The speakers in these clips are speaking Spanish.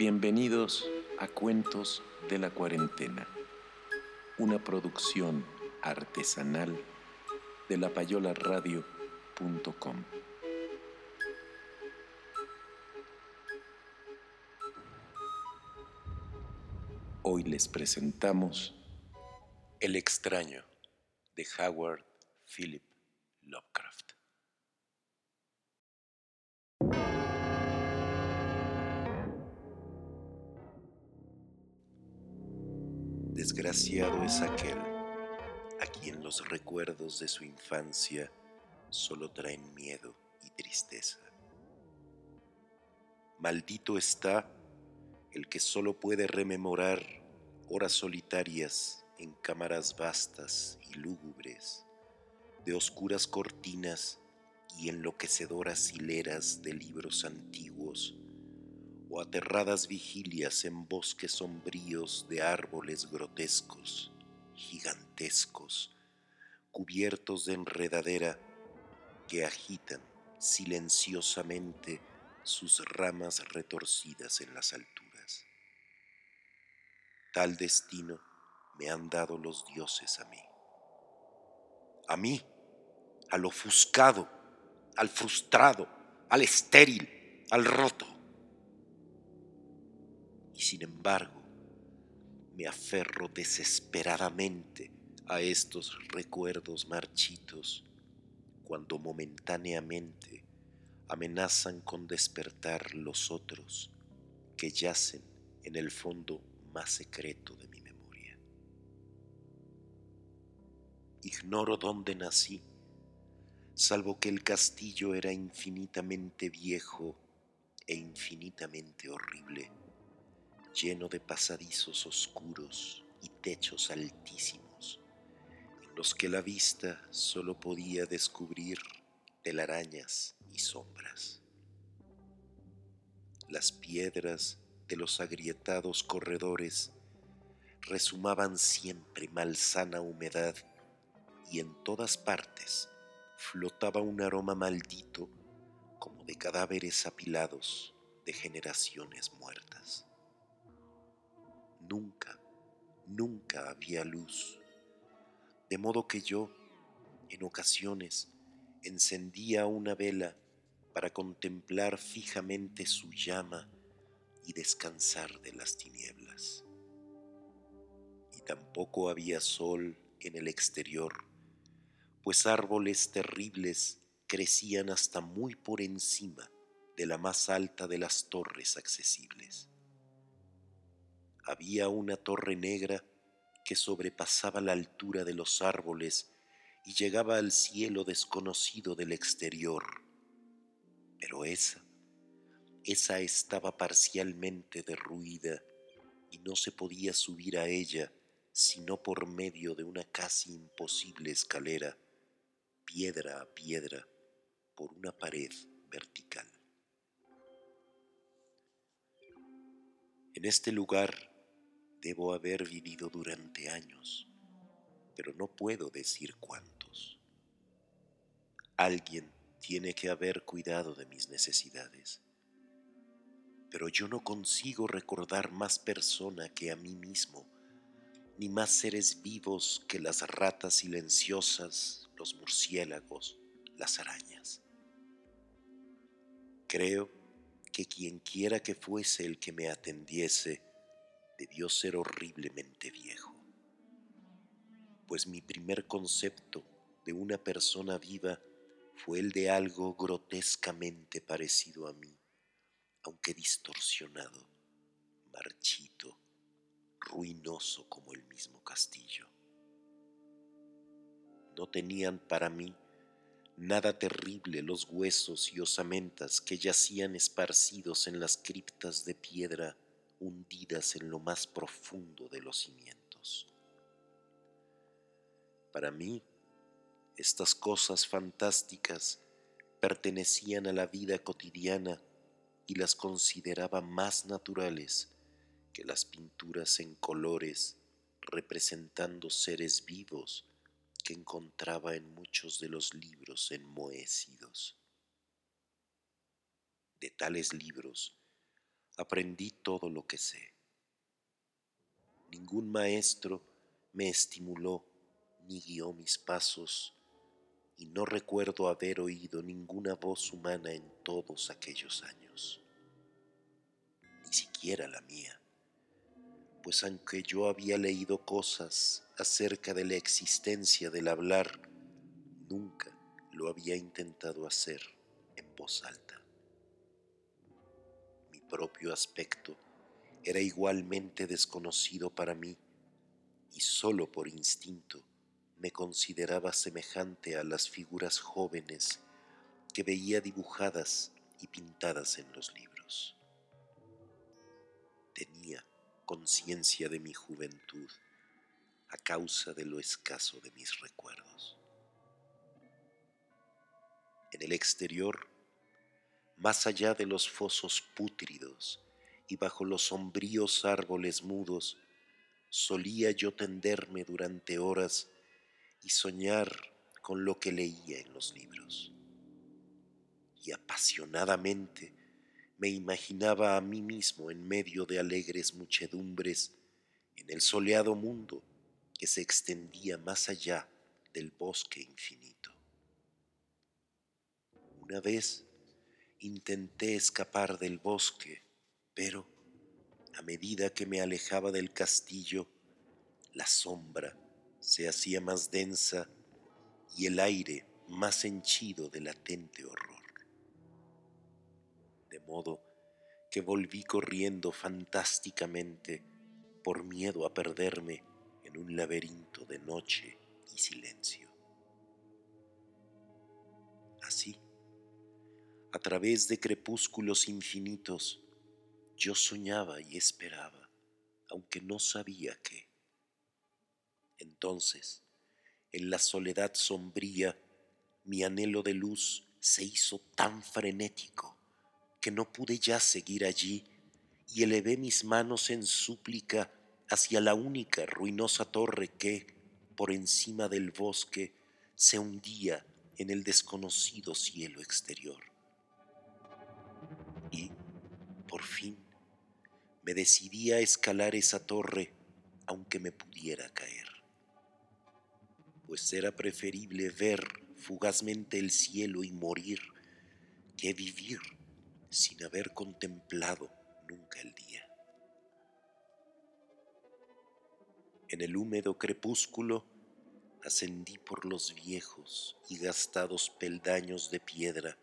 Bienvenidos a Cuentos de la Cuarentena, una producción artesanal de lapayolaradio.com. Hoy les presentamos El extraño de Howard Philip Lovecraft. Desgraciado es aquel a quien los recuerdos de su infancia solo traen miedo y tristeza. Maldito está el que solo puede rememorar horas solitarias en cámaras vastas y lúgubres, de oscuras cortinas y enloquecedoras hileras de libros antiguos o aterradas vigilias en bosques sombríos de árboles grotescos, gigantescos, cubiertos de enredadera que agitan silenciosamente sus ramas retorcidas en las alturas. Tal destino me han dado los dioses a mí. A mí, al ofuscado, al frustrado, al estéril, al roto y sin embargo me aferro desesperadamente a estos recuerdos marchitos cuando momentáneamente amenazan con despertar los otros que yacen en el fondo más secreto de mi memoria. Ignoro dónde nací, salvo que el castillo era infinitamente viejo e infinitamente horrible lleno de pasadizos oscuros y techos altísimos, en los que la vista solo podía descubrir telarañas y sombras. Las piedras de los agrietados corredores resumaban siempre malsana humedad y en todas partes flotaba un aroma maldito como de cadáveres apilados de generaciones muertas. Nunca, nunca había luz, de modo que yo, en ocasiones, encendía una vela para contemplar fijamente su llama y descansar de las tinieblas. Y tampoco había sol en el exterior, pues árboles terribles crecían hasta muy por encima de la más alta de las torres accesibles. Había una torre negra que sobrepasaba la altura de los árboles y llegaba al cielo desconocido del exterior. Pero esa, esa estaba parcialmente derruida y no se podía subir a ella sino por medio de una casi imposible escalera, piedra a piedra, por una pared vertical. En este lugar debo haber vivido durante años, pero no puedo decir cuántos. Alguien tiene que haber cuidado de mis necesidades, pero yo no consigo recordar más persona que a mí mismo, ni más seres vivos que las ratas silenciosas, los murciélagos, las arañas. Creo que quien quiera que fuese el que me atendiese, debió ser horriblemente viejo, pues mi primer concepto de una persona viva fue el de algo grotescamente parecido a mí, aunque distorsionado, marchito, ruinoso como el mismo castillo. No tenían para mí nada terrible los huesos y osamentas que yacían esparcidos en las criptas de piedra hundidas en lo más profundo de los cimientos. Para mí, estas cosas fantásticas pertenecían a la vida cotidiana y las consideraba más naturales que las pinturas en colores representando seres vivos que encontraba en muchos de los libros enmohecidos. De tales libros aprendí todo lo que sé. Ningún maestro me estimuló ni guió mis pasos y no recuerdo haber oído ninguna voz humana en todos aquellos años, ni siquiera la mía pues aunque yo había leído cosas acerca de la existencia del hablar, nunca lo había intentado hacer en voz alta. Propio aspecto era igualmente desconocido para mí y sólo por instinto me consideraba semejante a las figuras jóvenes que veía dibujadas y pintadas en los libros. Tenía conciencia de mi juventud a causa de lo escaso de mis recuerdos. En el exterior, más allá de los fosos pútridos y bajo los sombríos árboles mudos, solía yo tenderme durante horas y soñar con lo que leía en los libros. Y apasionadamente me imaginaba a mí mismo en medio de alegres muchedumbres en el soleado mundo que se extendía más allá del bosque infinito. Una vez intenté escapar del bosque, pero a medida que me alejaba del castillo, la sombra se hacía más densa y el aire más henchido de latente horror modo que volví corriendo fantásticamente por miedo a perderme en un laberinto de noche y silencio. Así, a través de crepúsculos infinitos, yo soñaba y esperaba, aunque no sabía qué. Entonces, en la soledad sombría, mi anhelo de luz se hizo tan frenético que no pude ya seguir allí y elevé mis manos en súplica hacia la única ruinosa torre que, por encima del bosque, se hundía en el desconocido cielo exterior. Me decidí a escalar esa torre aunque me pudiera caer, pues era preferible ver fugazmente el cielo y morir que vivir sin haber contemplado nunca el día. En el húmedo crepúsculo ascendí por los viejos y gastados peldaños de piedra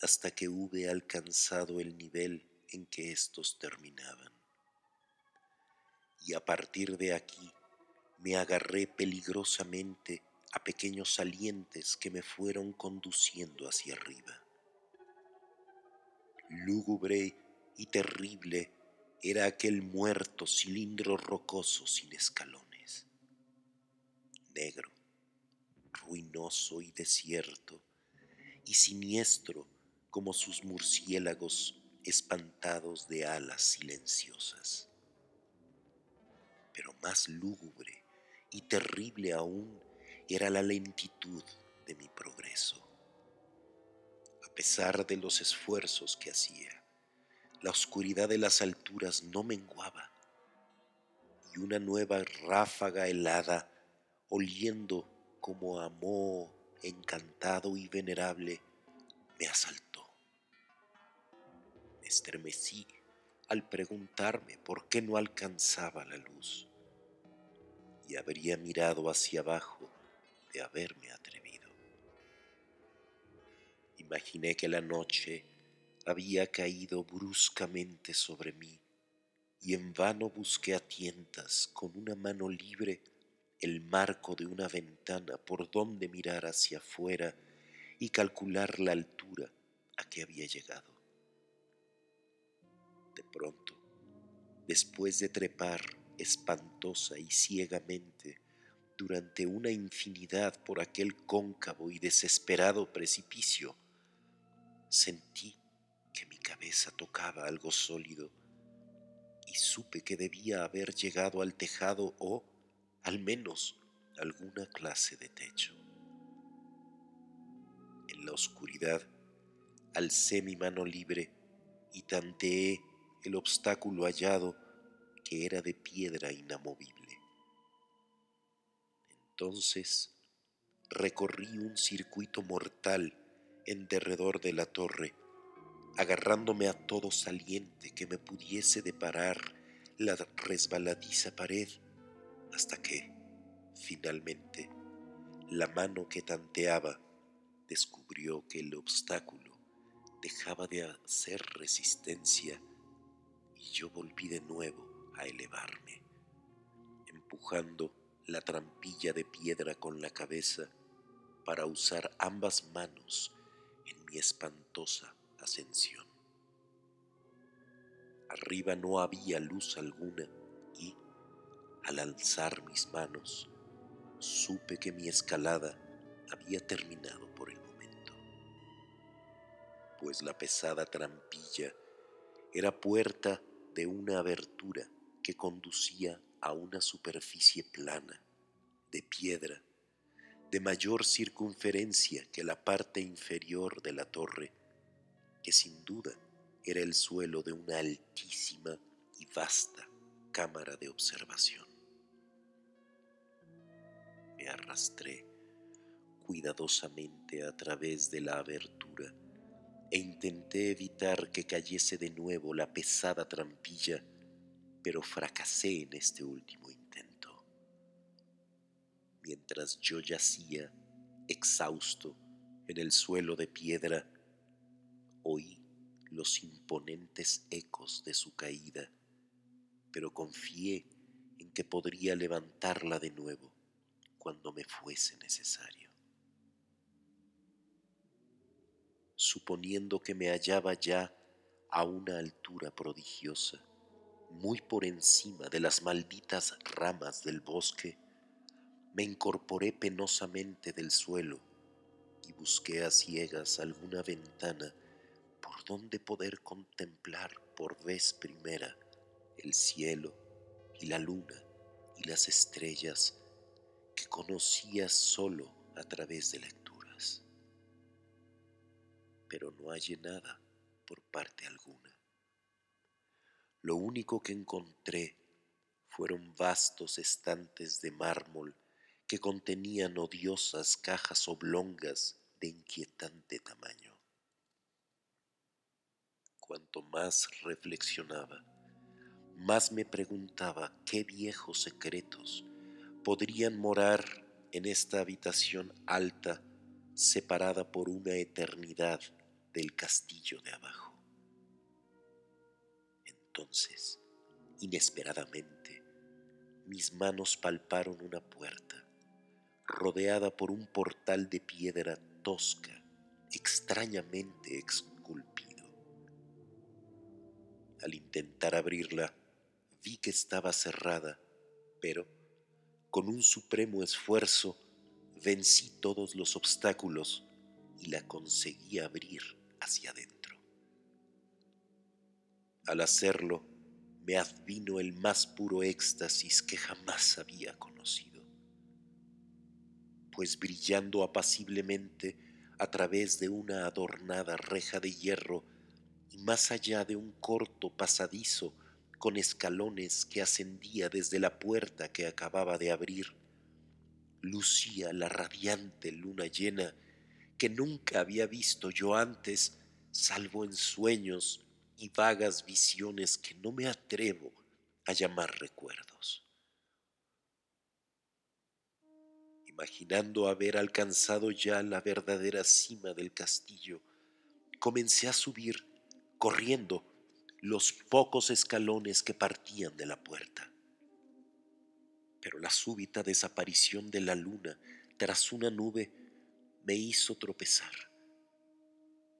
hasta que hube alcanzado el nivel en que éstos terminaban. Y a partir de aquí me agarré peligrosamente a pequeños salientes que me fueron conduciendo hacia arriba lúgubre y terrible era aquel muerto cilindro rocoso sin escalones, negro, ruinoso y desierto, y siniestro como sus murciélagos espantados de alas silenciosas. Pero más lúgubre y terrible aún era la lentitud de mi progreso a pesar de los esfuerzos que hacía. La oscuridad de las alturas no menguaba y una nueva ráfaga helada, oliendo como a moho encantado y venerable, me asaltó. Me estremecí al preguntarme por qué no alcanzaba la luz y habría mirado hacia abajo de haberme atrevido. Imaginé que la noche había caído bruscamente sobre mí y en vano busqué a tientas con una mano libre el marco de una ventana por donde mirar hacia afuera y calcular la altura a que había llegado. De pronto, después de trepar espantosa y ciegamente durante una infinidad por aquel cóncavo y desesperado precipicio, sentí que mi cabeza tocaba algo sólido y supe que debía haber llegado al tejado o, al menos, alguna clase de techo. En la oscuridad, alcé mi mano libre y tanteé el obstáculo hallado que era de piedra inamovible. Entonces recorrí un circuito mortal en derredor de la torre, agarrándome a todo saliente que me pudiese deparar la resbaladiza pared, hasta que, finalmente, la mano que tanteaba descubrió que el obstáculo dejaba de hacer resistencia y yo volví de nuevo a elevarme, empujando la trampilla de piedra con la cabeza para usar ambas manos en mi espantosa ascensión. Arriba no había luz alguna y, al alzar mis manos, supe que mi escalada había terminado por el momento, pues la pesada trampilla era puerta de una abertura que conducía a una superficie plana, de piedra, de mayor circunferencia que la parte inferior de la torre, que sin duda era el suelo de una altísima y vasta cámara de observación. Me arrastré cuidadosamente a través de la abertura e intenté evitar que cayese de nuevo la pesada trampilla, pero fracasé en este último intento. Mientras yo yacía, exhausto, en el suelo de piedra, oí los imponentes ecos de su caída, pero confié en que podría levantarla de nuevo cuando me fuese necesario. Suponiendo que me hallaba ya a una altura prodigiosa, muy por encima de las malditas ramas del bosque, me incorporé penosamente del suelo y busqué a ciegas alguna ventana por donde poder contemplar por vez primera el cielo y la luna y las estrellas que conocía solo a través de lecturas pero no hallé nada por parte alguna. Lo único que encontré fueron vastos estantes de mármol que contenían odiosas cajas oblongas de inquietante tamaño. Cuanto más reflexionaba, más me preguntaba qué viejos secretos podrían morar en esta habitación alta separada por una eternidad del castillo de abajo. Entonces, inesperadamente, mis manos palparon una puerta, rodeada por un portal de piedra tosca, extrañamente esculpido. Al intentar abrirla, vi que estaba cerrada, pero, con un supremo esfuerzo, vencí todos los obstáculos y la conseguí abrir hacia adentro. Al hacerlo, me advino el más puro éxtasis que jamás había conocido, pues brillando apaciblemente a través de una adornada reja de hierro y más allá de un corto pasadizo con escalones que ascendía desde la puerta que acababa de abrir, lucía la radiante luna llena que nunca había visto yo antes, salvo en sueños y vagas visiones que no me atrevo a llamar recuerdos. Imaginando haber alcanzado ya la verdadera cima del castillo, comencé a subir corriendo los pocos escalones que partían de la puerta. Pero la súbita desaparición de la luna tras una nube me hizo tropezar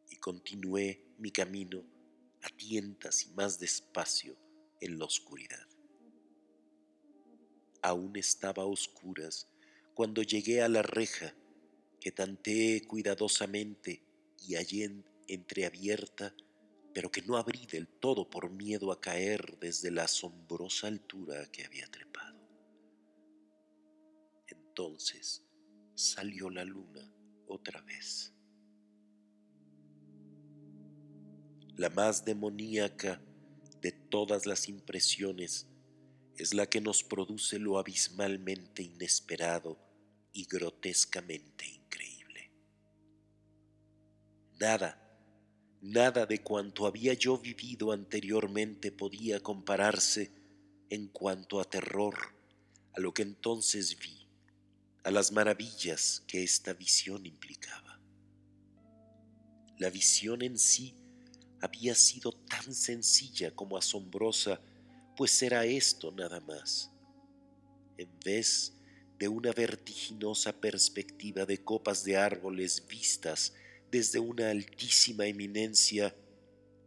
y continué mi camino a tientas y más despacio en la oscuridad. Aún estaba a oscuras cuando llegué a la reja que tanteé cuidadosamente y hallé entreabierta, pero que no abrí del todo por miedo a caer desde la asombrosa altura que había trepado. Entonces salió la luna otra vez. La más demoníaca de todas las impresiones es la que nos produce lo abismalmente inesperado y grotescamente increíble. Nada, nada de cuanto había yo vivido anteriormente podía compararse en cuanto a terror a lo que entonces vi, a las maravillas que esta visión implicaba. La visión en sí había sido tan sencilla como asombrosa, pues era esto nada más. En vez de una vertiginosa perspectiva de copas de árboles vistas desde una altísima eminencia,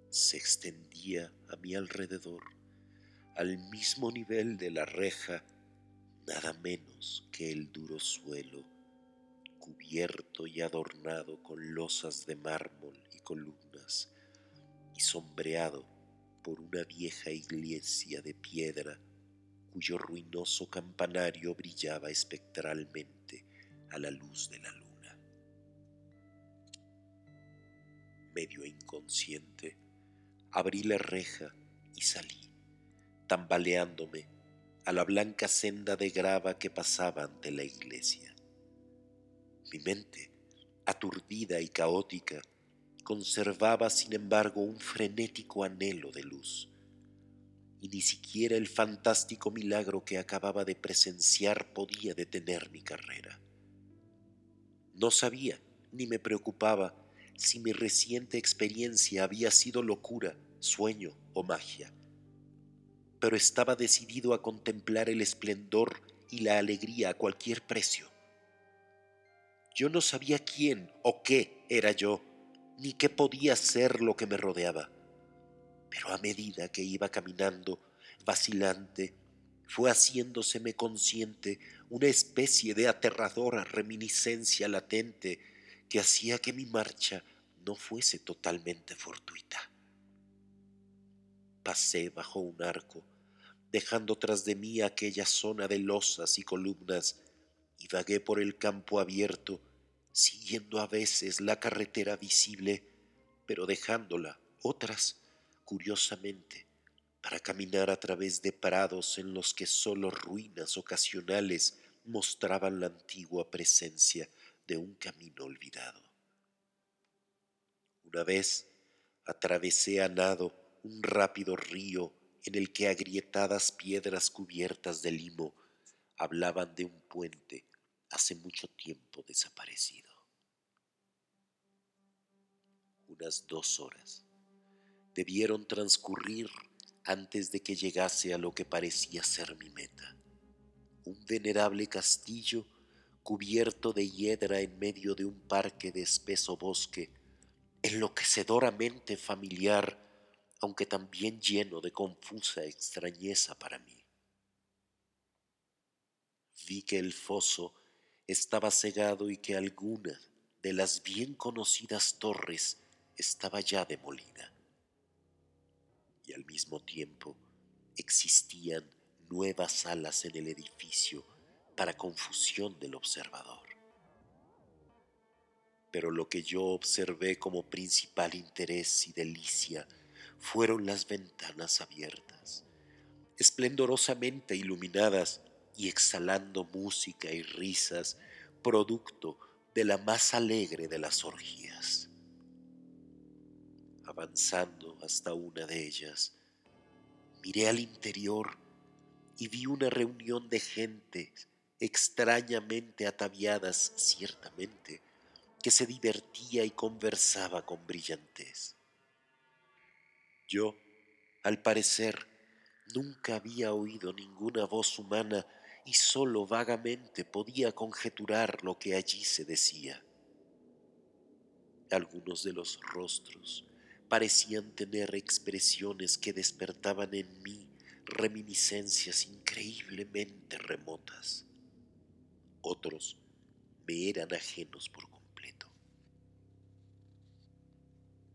se extendía a mi alrededor, al mismo nivel de la reja, nada menos que el duro suelo, cubierto y adornado con losas de mármol y columnas, y sombreado por una vieja iglesia de piedra cuyo ruinoso campanario brillaba espectralmente a la luz de la luna. Medio inconsciente, abrí la reja y salí, tambaleándome a la blanca senda de grava que pasaba ante la iglesia. Mi mente, aturdida y caótica, conservaba sin embargo un frenético anhelo de luz y ni siquiera el fantástico milagro que acababa de presenciar podía detener mi carrera. No sabía ni me preocupaba si mi reciente experiencia había sido locura, sueño o magia, pero estaba decidido a contemplar el esplendor y la alegría a cualquier precio. Yo no sabía quién o qué era yo, ni qué podía ser lo que me rodeaba pero a medida que iba caminando, vacilante, fue haciéndoseme consciente una especie de aterradora reminiscencia latente que hacía que mi marcha no fuese totalmente fortuita. Pasé bajo un arco, dejando tras de mí aquella zona de losas y columnas, y vagué por el campo abierto, siguiendo a veces la carretera visible, pero dejándola otras curiosamente para caminar a través de prados en los que sólo ruinas ocasionales mostraban la antigua presencia de un camino olvidado. Una vez atravesé a nado un rápido río en el que agrietadas piedras cubiertas de limo hablaban de un puente hace mucho tiempo desaparecido. Unas dos horas debieron transcurrir antes de que llegase a lo que parecía ser mi meta. Un venerable castillo cubierto de hiedra en medio de un parque de espeso bosque, enloquecedoramente familiar, aunque también lleno de confusa extrañeza para mí. Vi que el foso estaba cegado y que alguna de las bien conocidas torres estaba ya demolida y al mismo tiempo existían nuevas salas en el edificio para confusión del observador. Pero lo que yo observé como principal interés y delicia fueron las ventanas abiertas, esplendorosamente iluminadas y exhalando música y risas, producto de la más alegre de las orgías avanzando hasta una de ellas. Miré al interior y vi una reunión de gente extrañamente ataviadas ciertamente, que se divertía y conversaba con brillantez. Yo, al parecer, nunca había oído ninguna voz humana y sólo vagamente podía conjeturar lo que allí se decía. Algunos de los rostros parecían tener expresiones que despertaban en mí reminiscencias increíblemente remotas. Otros me eran ajenos por completo.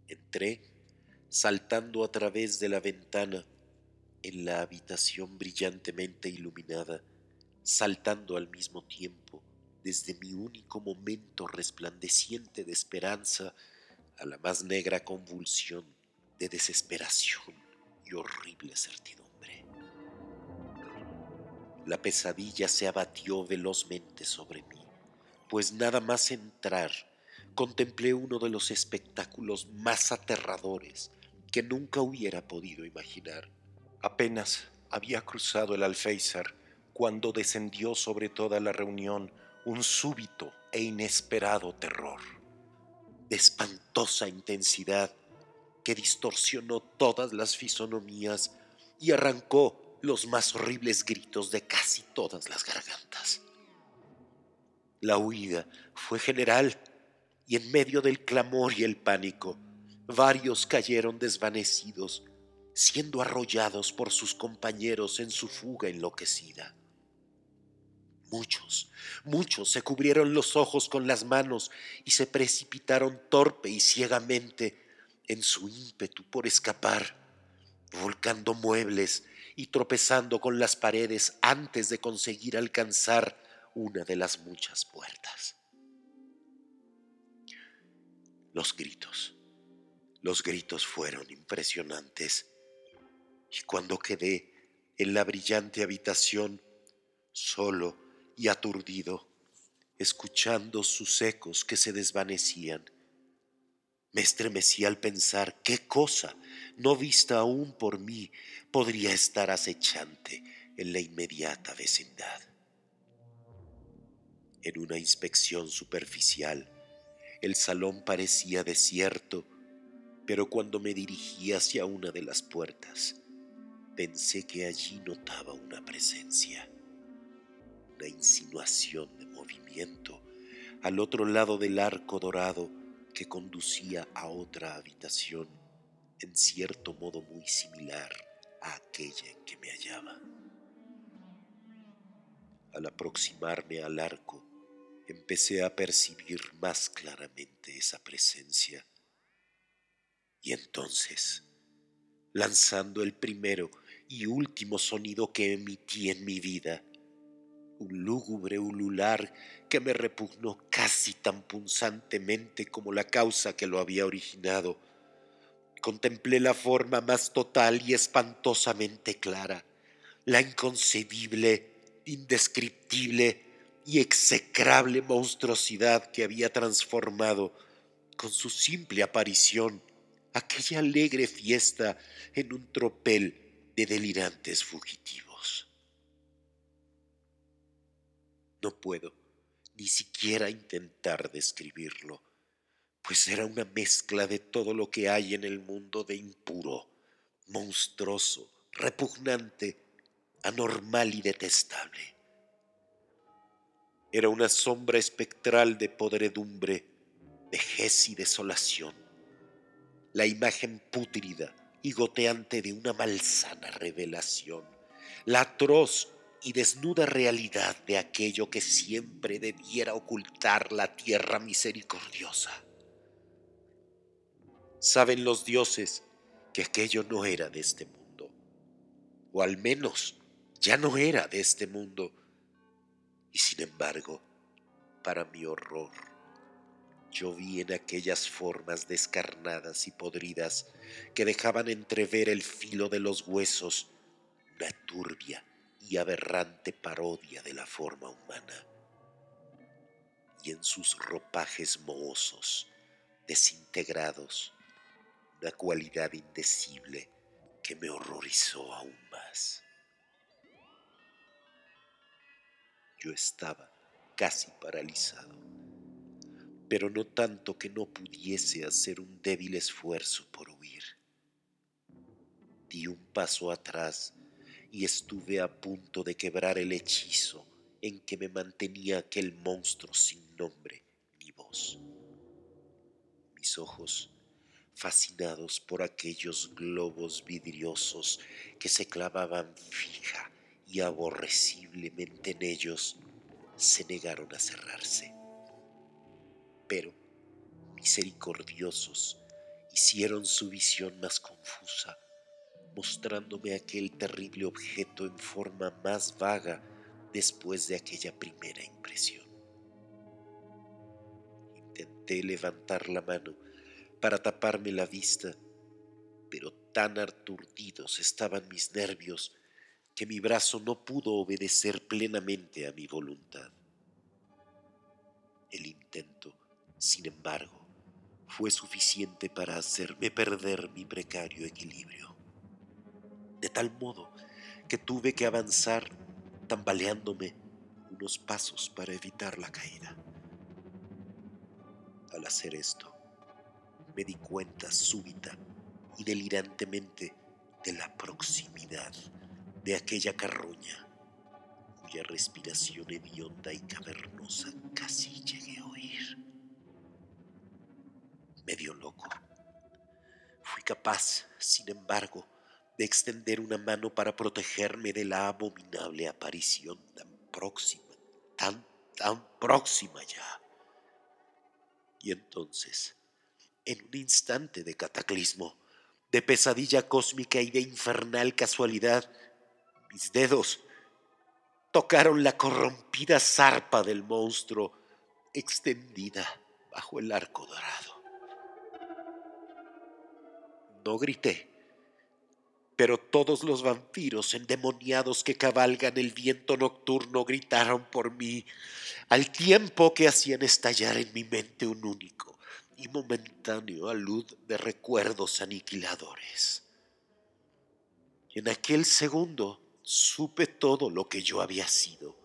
Entré saltando a través de la ventana en la habitación brillantemente iluminada, saltando al mismo tiempo desde mi único momento resplandeciente de esperanza a la más negra convulsión de desesperación y horrible certidumbre. La pesadilla se abatió velozmente sobre mí, pues nada más entrar contemplé uno de los espectáculos más aterradores que nunca hubiera podido imaginar. Apenas había cruzado el alféizar cuando descendió sobre toda la reunión un súbito e inesperado terror, de espantosa intensidad que distorsionó todas las fisonomías y arrancó los más horribles gritos de casi todas las gargantas. La huida fue general y en medio del clamor y el pánico, varios cayeron desvanecidos, siendo arrollados por sus compañeros en su fuga enloquecida. Muchos, muchos se cubrieron los ojos con las manos y se precipitaron torpe y ciegamente en su ímpetu por escapar, volcando muebles y tropezando con las paredes antes de conseguir alcanzar una de las muchas puertas. Los gritos, los gritos fueron impresionantes y cuando quedé en la brillante habitación, solo y aturdido, escuchando sus ecos que se desvanecían, me estremecí al pensar qué cosa, no vista aún por mí, podría estar acechante en la inmediata vecindad. En una inspección superficial, el salón parecía desierto, pero cuando me dirigí hacia una de las puertas, pensé que allí notaba una presencia, una insinuación de movimiento al otro lado del arco dorado que conducía a otra habitación, en cierto modo muy similar a aquella en que me hallaba. Al aproximarme al arco, empecé a percibir más claramente esa presencia. Y entonces, lanzando el primero y último sonido que emití en mi vida, un lúgubre ulular que me repugnó casi tan punzantemente como la causa que lo había originado. Contemplé la forma más total y espantosamente clara, la inconcebible, indescriptible y execrable monstruosidad que había transformado con su simple aparición aquella alegre fiesta en un tropel de delirantes fugitivos. No puedo ni siquiera intentar describirlo, pues era una mezcla de todo lo que hay en el mundo de impuro, monstruoso, repugnante, anormal y detestable era una sombra espectral de podredumbre, vejez y desolación, la imagen pútrida y goteante de una malsana revelación, la atroz y desnuda realidad de aquello que siempre debiera ocultar la tierra misericordiosa. Saben los dioses que aquello no era de este mundo, o al menos ya no era de este mundo, y sin embargo, para mi horror, yo vi en aquellas formas descarnadas y podridas que dejaban entrever el filo de los huesos una turbia y aberrante parodia de la forma humana. Y en sus ropajes mohosos, desintegrados, una cualidad indecible que me horrorizó aún más. Yo estaba casi paralizado, pero no tanto que no pudiese hacer un débil esfuerzo por huir. Di un paso atrás y estuve a punto de quebrar el hechizo en que me mantenía aquel monstruo sin nombre ni voz. Mis ojos, fascinados por aquellos globos vidriosos que se clavaban fija y aborreciblemente en ellos, se negaron a cerrarse. Pero, misericordiosos, hicieron su visión más confusa, mostrándome aquel terrible objeto en forma más vaga después de aquella primera impresión. Intenté levantar la mano para taparme la vista, pero tan aturdidos estaban mis nervios que mi brazo no pudo obedecer plenamente a mi voluntad. Sin embargo, fue suficiente para hacerme perder mi precario equilibrio, de tal modo que tuve que avanzar tambaleándome unos pasos para evitar la caída. Al hacer esto, me di cuenta súbita y delirantemente de la proximidad de aquella carroña cuya respiración hedionda y cavernosa casi llegué Medio loco, fui capaz, sin embargo, de extender una mano para protegerme de la abominable aparición tan próxima, tan, tan próxima ya. Y entonces, en un instante de cataclismo, de pesadilla cósmica y de infernal casualidad, mis dedos tocaron la corrompida zarpa del monstruo extendida bajo el arco dorado. No grité, pero todos los vampiros endemoniados que cabalgan el viento nocturno gritaron por mí, al tiempo que hacían estallar en mi mente un único y momentáneo alud de recuerdos aniquiladores. En aquel segundo supe todo lo que yo había sido.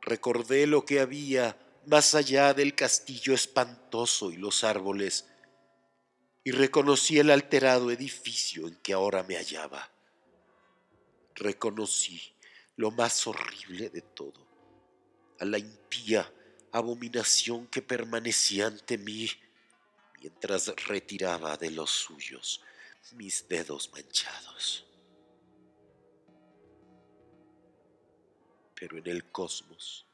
Recordé lo que había más allá del castillo espantoso y los árboles, y reconocí el alterado edificio en que ahora me hallaba. Reconocí lo más horrible de todo, a la impía abominación que permanecía ante mí mientras retiraba de los suyos mis dedos manchados. pero en el cosmos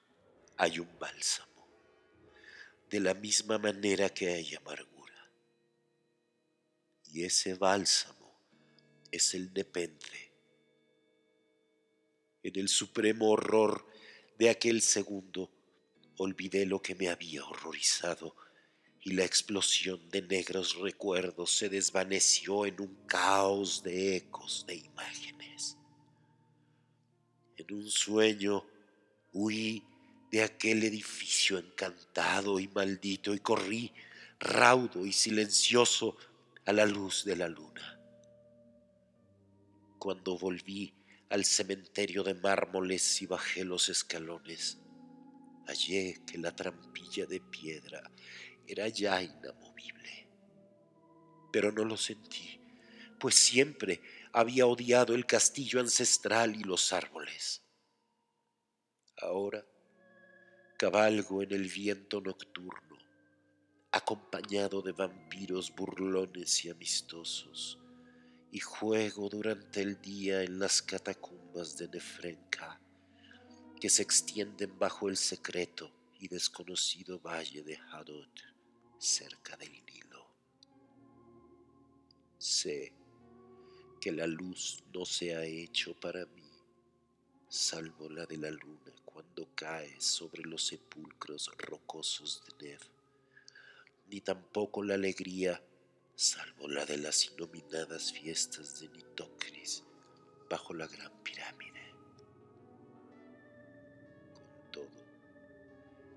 hay un bálsamo, de la misma manera que hay amargura. Y ese bálsamo es el nepente. En el supremo horror de aquel segundo, olvidé lo que me había horrorizado y la explosión de negros recuerdos se desvaneció en un caos de ecos de imágenes. En un sueño huí de aquel edificio encantado y maldito y corrí raudo y silencioso a la luz de la luna. Cuando volví al cementerio de mármoles y bajé los escalones, hallé que la trampilla de piedra era ya inamovible. Pero no lo sentí, pues siempre había odiado el castillo ancestral y los árboles. Ahora cabalgo en el viento nocturno, acompañado de vampiros burlones y amistosos, y juego durante el día en las catacumbas de Nefrenka, que se extienden bajo el secreto y desconocido valle de Hadot, cerca del Nilo. Sé que la luz no se ha hecho para mí, salvo la de la luna cuando cae sobre los sepulcros rocosos de Nev, ni tampoco la alegría, salvo la de las inominadas fiestas de Nitocris bajo la gran pirámide. Con todo,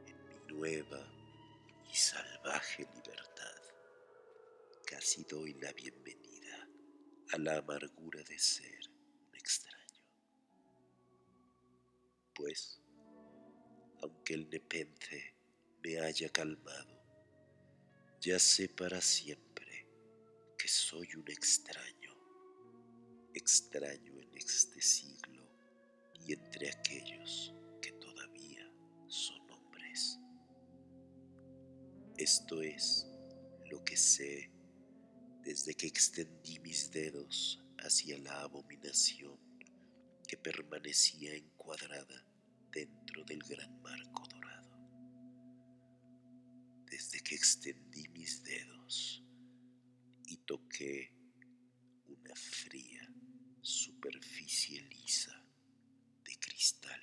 en mi nueva y salvaje libertad, casi doy la bienvenida a la amargura de ser un extraño. Pues, aunque el nepente me haya calmado, ya sé para siempre que soy un extraño extraño en este siglo y entre aquellos que todavía son hombres. Esto es lo que sé desde que extendí mis dedos hacia la abominación que permanecía encuadrada dentro del gran marco dorado. Desde que extendí mis dedos y toqué una fría superficie lisa de cristal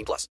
18 plus.